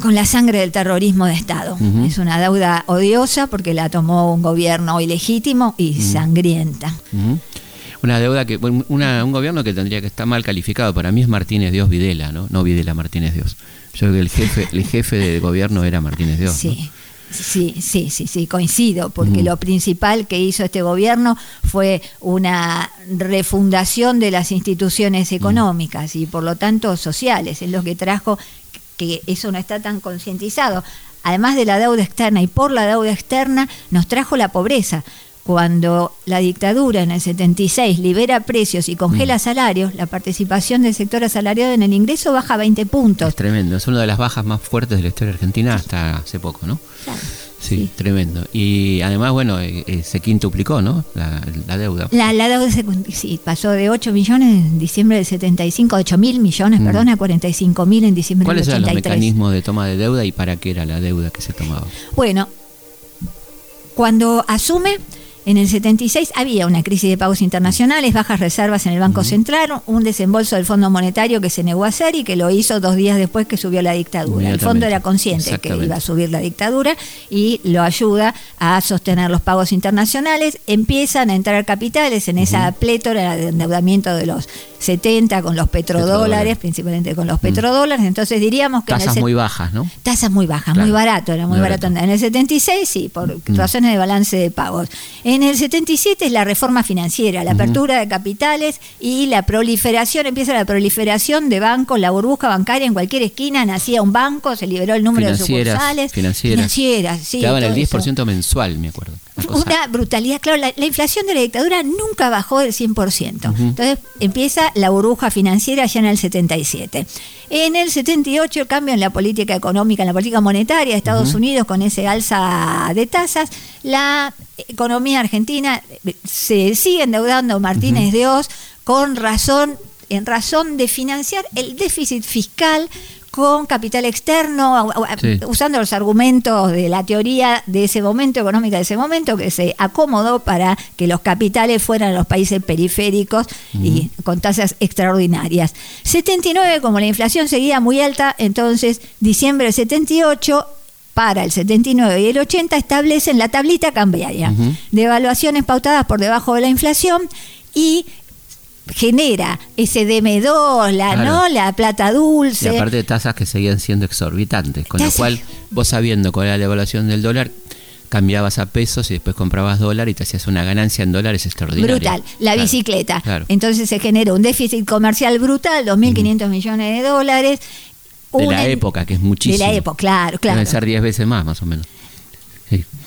con la sangre del terrorismo de Estado. Es una deuda odiosa porque la tomó un gobierno ilegítimo y sangrienta. Una deuda que, una- un gobierno que tendría que estar mal calificado. Para mí es Martínez Dios Videla, ¿no? No Videla Martínez Dios. Yo creo que el jefe, el jefe de gobierno era Martínez Dios. ¿no? Sí, Sí, sí, sí, coincido, porque lo principal que hizo este gobierno fue una refundación de las instituciones económicas y por lo tanto sociales, es lo que trajo que eso no está tan concientizado. Además de la deuda externa y por la deuda externa nos trajo la pobreza, cuando la dictadura en el 76 libera precios y congela mm. salarios, la participación del sector asalariado en el ingreso baja 20 puntos. Es tremendo, es una de las bajas más fuertes de la historia argentina hasta hace poco, ¿no? Sí, tremendo. Y además, bueno, eh, eh, se quintuplicó, ¿no? La, deuda. La, deuda sí, pasó de 8 millones en diciembre del 75, 8 mil millones, mm. perdón, a 45 mil en diciembre del 83. ¿Cuáles eran los mecanismos de toma de deuda y para qué era la deuda que se tomaba? Bueno, cuando asume en el 76 había una crisis de pagos internacionales, bajas reservas en el Banco Central, un desembolso del Fondo Monetario que se negó a hacer y que lo hizo dos días después que subió la dictadura. El fondo era consciente que iba a subir la dictadura y lo ayuda a sostener los pagos internacionales. Empiezan a entrar capitales en esa plétora de endeudamiento de los 70 con los petrodólares, principalmente con los petrodólares. Entonces diríamos que... Tasas muy bajas, ¿no? Tasas muy bajas, muy barato, era muy, barato. En el 76 sí, por razones de balance de pagos. En el 77 es la reforma financiera, la apertura de capitales y la proliferación, empieza la proliferación de bancos, la burbuja bancaria en cualquier esquina, nacía un banco, se liberó el número de sucursales. Financieras. Financieras, sí. Daban el 10% mensual, me acuerdo. Una, brutalidad, claro, la, inflación de la dictadura nunca bajó del 100%. Entonces empieza la burbuja financiera ya en el 77. En el 78 cambio en la política económica, en la política monetaria de Estados Unidos con ese alza de tasas. La economía argentina se sigue endeudando Martínez de Oz con razón, en razón de financiar el déficit fiscal con capital externo, usando los argumentos de la teoría de ese momento, económica de ese momento, que se acomodó para que los capitales fueran a los países periféricos y con tasas extraordinarias. 79, como la inflación seguía muy alta, entonces diciembre del 78 para el 79 y el 80 establecen la tablita cambiaria. De evaluaciones pautadas por debajo de la inflación y genera ese DM2, la, ¿no? la plata dulce. Y aparte de tasas que seguían siendo exorbitantes, con lo cual vos sabiendo cuál era la evaluación del dólar, cambiabas a pesos y después comprabas dólar y te hacías una ganancia en dólares extraordinaria. Brutal, la bicicleta. Entonces se generó un déficit comercial brutal, 2.500 millones de dólares. De la época, que es muchísimo. De la época, claro, claro. Deben ser 10 veces más, más o menos.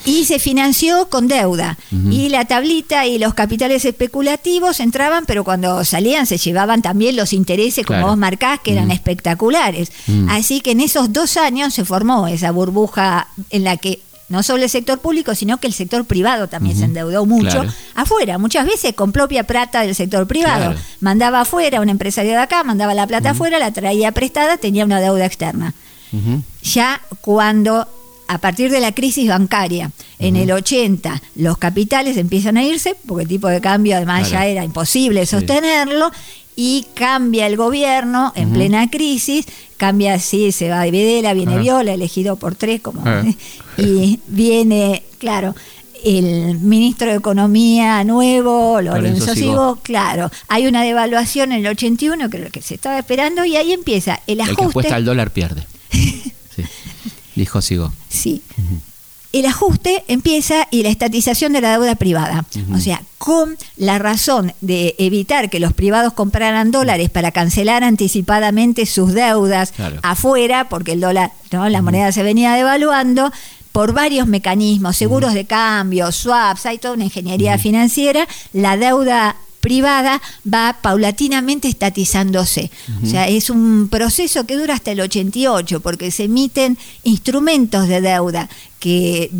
Y se financió con deuda. Y la tablita y los capitales especulativos entraban, pero cuando salían se llevaban también los intereses, como vos marcás, que eran espectaculares. Así que en esos dos años se formó esa burbuja en la que no solo el sector público, sino que el sector privado también se endeudó mucho afuera, muchas veces con propia plata del sector privado. Mandaba afuera, una empresario de acá, mandaba la plata afuera, la traía prestada, tenía una deuda externa. Ya cuando a partir de la crisis bancaria, en el 80, los capitales empiezan a irse, porque el tipo de cambio además ya era imposible sostenerlo, y cambia el gobierno en plena crisis, cambia así, se va de Videla, viene Viola, elegido por tres, como, y viene, claro, el ministro de Economía nuevo, Lorenzo Sigo, claro, hay una devaluación en el 81, que es lo que se estaba esperando, y ahí empieza el ajuste. El que apuesta al dólar pierde. Dijo Sigo. Sí. El ajuste empieza y la estatización de la deuda privada. O sea, con la razón de evitar que los privados compraran dólares para cancelar anticipadamente sus deudas afuera, porque el dólar, ¿no? la moneda se venía devaluando, por varios mecanismos, seguros de cambio, swaps, hay toda una ingeniería financiera, la deuda privada va paulatinamente estatizándose. O sea, es un proceso que dura hasta el 88, porque se emiten instrumentos de deuda que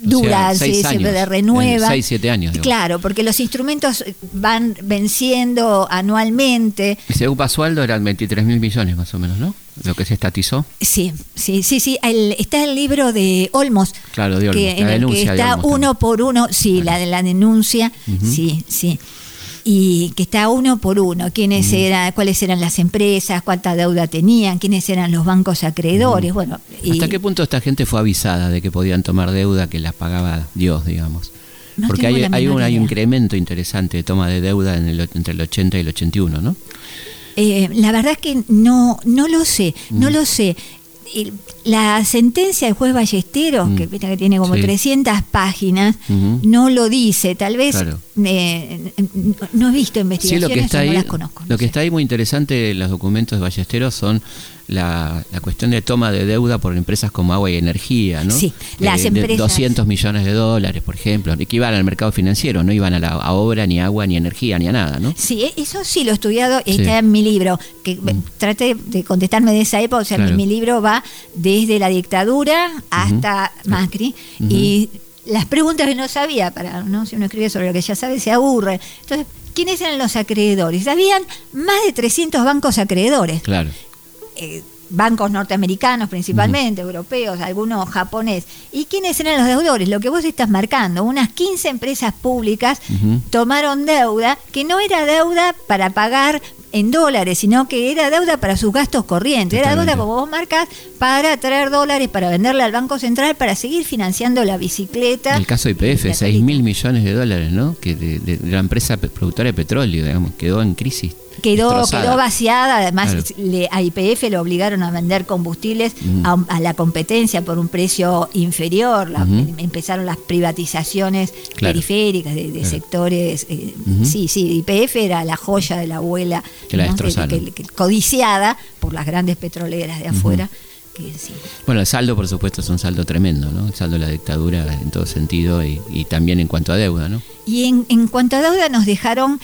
duran, se, se, renueva. 6, 7 años. Claro, porque los instrumentos van venciendo anualmente. Ese UPA sueldo eran 23 mil millones más o menos, ¿no? Lo que se estatizó. Sí, sí, sí, sí. está el libro de Olmos. Claro, de Olmos. Que, en el que está uno por uno, sí, la de la denuncia, sí, sí y que está uno por uno, quiénes eran, cuáles eran las empresas, cuánta deuda tenían, quiénes eran los bancos acreedores, bueno. ¿Hasta qué punto esta gente fue avisada de que podían tomar deuda que las pagaba Dios, digamos? Porque hay, hay, un, hay un incremento interesante de toma de deuda en el, entre el 80 y el 81, ¿no? Eh, la verdad es que no, no lo sé, no lo sé la sentencia del juez Ballesteros, Mm. que, que tiene como Sí. 300 páginas, no lo dice. Tal vez Claro. eh, no he visto Sí, investigaciones lo que está no las conozco. no lo que sé. está ahí muy interesante de los documentos de Ballesteros son la, la cuestión de toma de deuda por empresas como agua y energía, ¿no? Sí, las de empresas- 200 millones de dólares, por ejemplo, que iban al mercado financiero, no iban a la a obra, ni agua, ni energía, ni a nada, ¿no? Sí, e- eso sí lo he estudiado, Sí. está en mi libro, que eh, traté de contestarme de esa época, o sea, Claro. mi, mi libro va desde la dictadura hasta Macri, y las preguntas que no sabía, para no si uno escribe sobre lo que ya sabe, se aburre. Entonces, ¿quiénes eran los acreedores? Habían más de 300 bancos acreedores. Claro. Eh, bancos norteamericanos principalmente, europeos, algunos japonés. ¿Y quiénes eran los deudores? Lo que vos estás marcando, unas 15 empresas públicas tomaron deuda que no era deuda para pagar en dólares, sino que era deuda para sus gastos corrientes. Era deuda, como vos marcas, para traer dólares, para venderle al Banco Central, para seguir financiando la bicicleta. El caso de IPF, La 6 mil millones de dólares, ¿no? Que de, de- de la empresa productora de petróleo, digamos, quedó en crisis. Quedó, destrozada. quedó vaciada, además Claro. le- a IPF lo obligaron a vender combustibles a, a la competencia por un precio inferior, la- em- empezaron las privatizaciones Claro. periféricas de, de Claro. sectores, eh, sí, sí, IPF era la joya de la abuela, Que la ¿no? destrozaron. que- que- codiciada por las grandes petroleras de afuera. que sí. Bueno, el saldo, por supuesto, es un saldo tremendo, ¿no? El saldo de la dictadura en todo sentido y, y también en cuanto a deuda, ¿no? Y en, en cuanto a deuda nos dejaron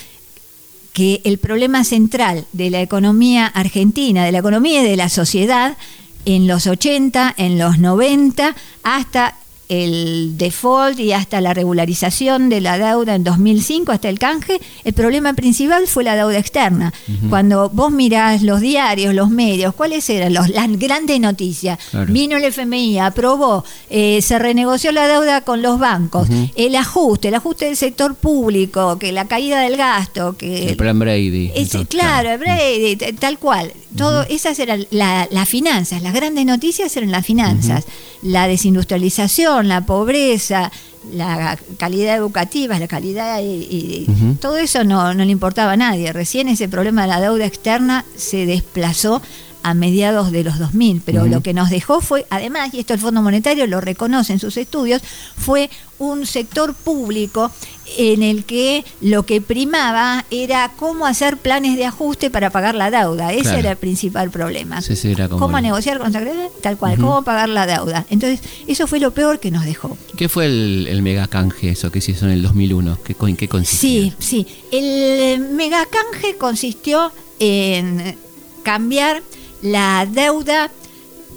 que el problema central de la economía argentina, de la economía y de la sociedad, en los 80, en los 90, hasta el default y hasta la regularización de la deuda en 2005, hasta el canje, el problema principal fue la deuda externa. Cuando vos mirás los diarios, los medios, ¿cuáles eran los, las grandes noticias? Claro. Vino el FMI, aprobó, eh, se renegoció la deuda con los bancos, el ajuste, el ajuste del sector público, que la caída del gasto, que El plan Brady. entonces, claro, el Brady, tal cual. Todo, esas eran la- las finanzas, las grandes noticias eran las finanzas, la desindustrialización, la pobreza, la calidad educativa, la calidad y, todo eso no, no le importaba a nadie. Recién ese problema de la deuda externa se desplazó a mediados de los 2000, pero lo que nos dejó fue, además, y esto el Fondo Monetario lo reconoce en sus estudios, fue un sector público en el que lo que primaba era cómo hacer planes de ajuste para pagar la deuda. Ese Claro. era el principal problema. Sí, sí, era como ¿Cómo el- negociar con los acreedores? Tal cual, cómo pagar la deuda. Entonces, eso fue lo peor que nos dejó. ¿Qué fue el, el mega canje eso que se hizo en el 2001? ¿Qué, ¿En qué consistía? Sí, sí. El megacanje consistió en cambiar la deuda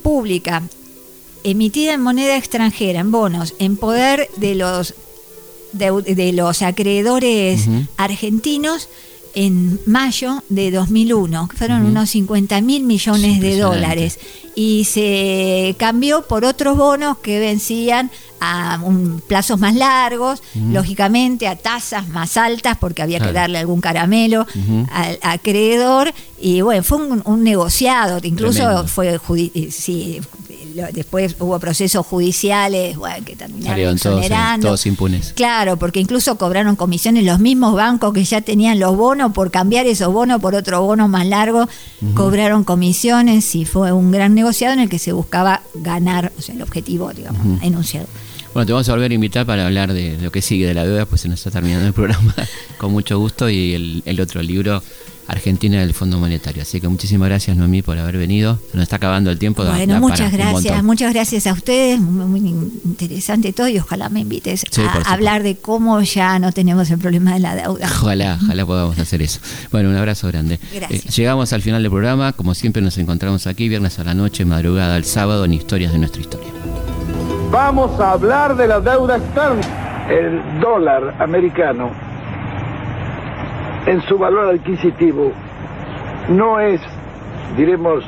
pública emitida en moneda extranjera, en bonos, en poder de los deu- de los acreedores argentinos en mayo de 2001, que fueron unos 50 mil millones de dólares. Y se cambió por otros bonos que vencían a un, plazos más largos, lógicamente a tasas más altas, porque había que darle algún caramelo al acreedor. Y bueno, fue un, un negociado, incluso Tremendo. fue sí, lo- después hubo procesos judiciales bueno, que terminaron todos, impunes. Claro, porque incluso cobraron comisiones los mismos bancos que ya tenían los bonos por cambiar esos bonos por otro bono más largo, cobraron comisiones y fue un gran negociado en el que se buscaba ganar, o sea, el objetivo, digamos, Ujú. enunciado. Bueno, te vamos a volver a invitar para hablar de lo que sigue de la deuda, pues se nos está terminando el programa con mucho gusto y el, el otro libro, Argentina del Fondo Monetario. Así que muchísimas gracias, Noemí, por haber venido. Se nos está acabando el tiempo. da- Bueno, da muchas para un gracias, muchas gracias a ustedes, muy, muy interesante todo y ojalá me invites Sí, a supuesto. hablar de cómo ya no tenemos el problema de la deuda. Ojalá, ojalá podamos hacer eso. Bueno, un abrazo grande. Eh, Gracias. llegamos al final del programa. Como siempre, nos encontramos aquí viernes a la noche, madrugada al sábado, en Historias de nuestra historia. Vamos a hablar de la deuda externa. El dólar americano, en su valor adquisitivo, no es, diremos,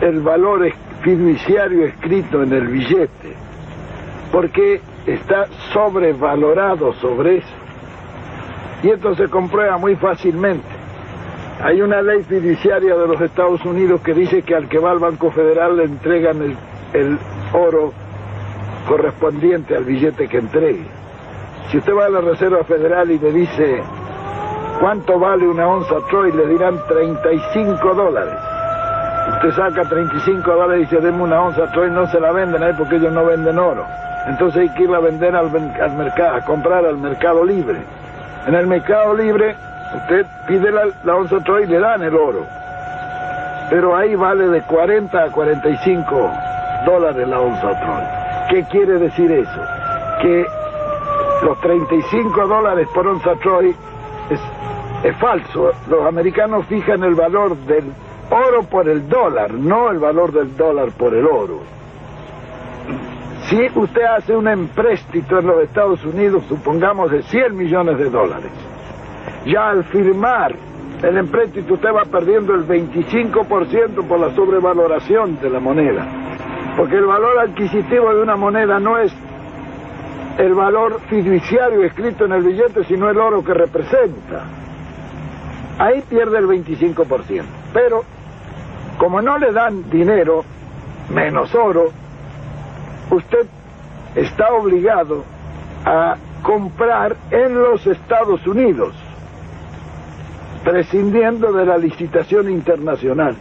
el valor fiduciario escrito en el billete, porque está sobrevalorado sobre eso. Y esto se comprueba muy fácilmente. Hay una ley fiduciaria de los Estados Unidos que dice que al que va al Banco Federal le entregan el oro correspondiente al billete que entregue. Si usted va a la Reserva Federal y le dice cuánto vale una onza Troy, le dirán 35 dólares. Usted saca 35 dólares y dice, deme una onza Troy, no se la venden ahí porque ellos no venden oro. Entonces hay que ir a vender al, mercado, a comprar al mercado libre. En el mercado libre, usted pide la onza Troy y le dan el oro. Pero ahí vale de 40 a 45 dólares la onza Troy. ¿Qué quiere decir eso? Que los 35 dólares por onza Troy es, es falso. Los americanos fijan el valor del oro por el dólar, no el valor del dólar por el oro. Si usted hace un empréstito en los Estados Unidos, supongamos de 100 millones de dólares, ya al firmar el empréstito usted va perdiendo el 25% por la sobrevaloración de la moneda. Porque el valor adquisitivo de una moneda no es el valor fiduciario escrito en el billete, sino el oro que representa. Ahí pierde el 25%. Pero como no le dan dinero, menos oro, usted está obligado a comprar en los Estados Unidos, prescindiendo de la licitación internacional.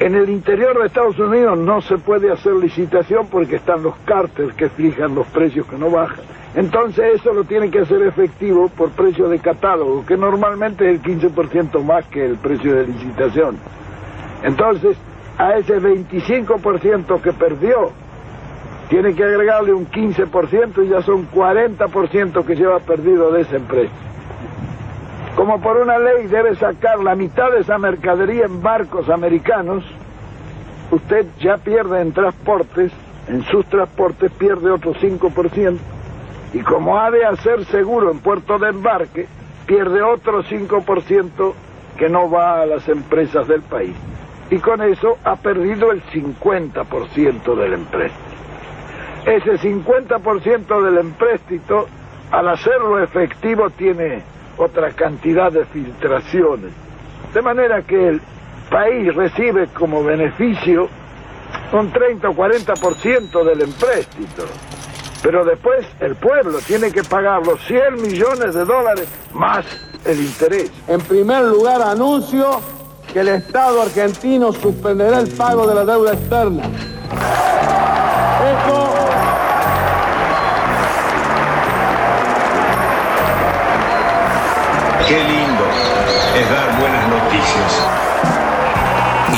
En el interior de Estados Unidos no se puede hacer licitación porque están los cárteles que fijan los precios que no bajan. Entonces eso lo tiene que hacer efectivo por precio de catálogo, que normalmente es el 15% más que el precio de licitación. Entonces, a ese 25% que perdió, tiene que agregarle un 15% y ya son 40% que lleva perdido de esa empresa. Como por una ley debe sacar la mitad de esa mercadería en barcos americanos, usted ya pierde en transportes, en sus transportes pierde otro 5% y como ha de hacer seguro en puerto de embarque, pierde otro 5% que no va a las empresas del país. Y con eso ha perdido el 50% del empréstito. Ese 50% del empréstito, al hacerlo efectivo, tiene otra cantidad de filtraciones. De manera que el país recibe como beneficio un 30 o 40% del empréstito. Pero después el pueblo tiene que pagar los 100 millones de dólares más el interés. En primer lugar, anuncio que el Estado argentino suspenderá el pago de la deuda externa. Esto Qué lindo es dar buenas noticias.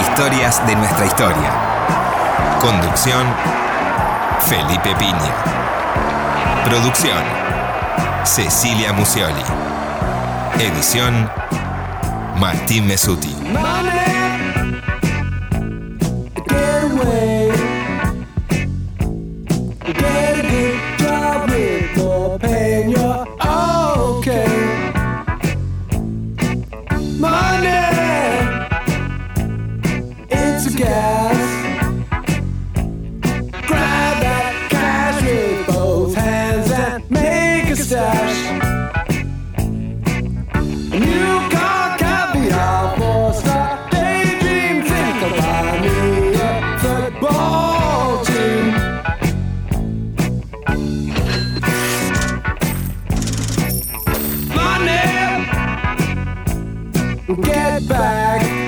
Historias de nuestra historia. Conducción, Felipe Piña. Producción. Cecilia Musioli. Edición. Martín Mesuti. Get back.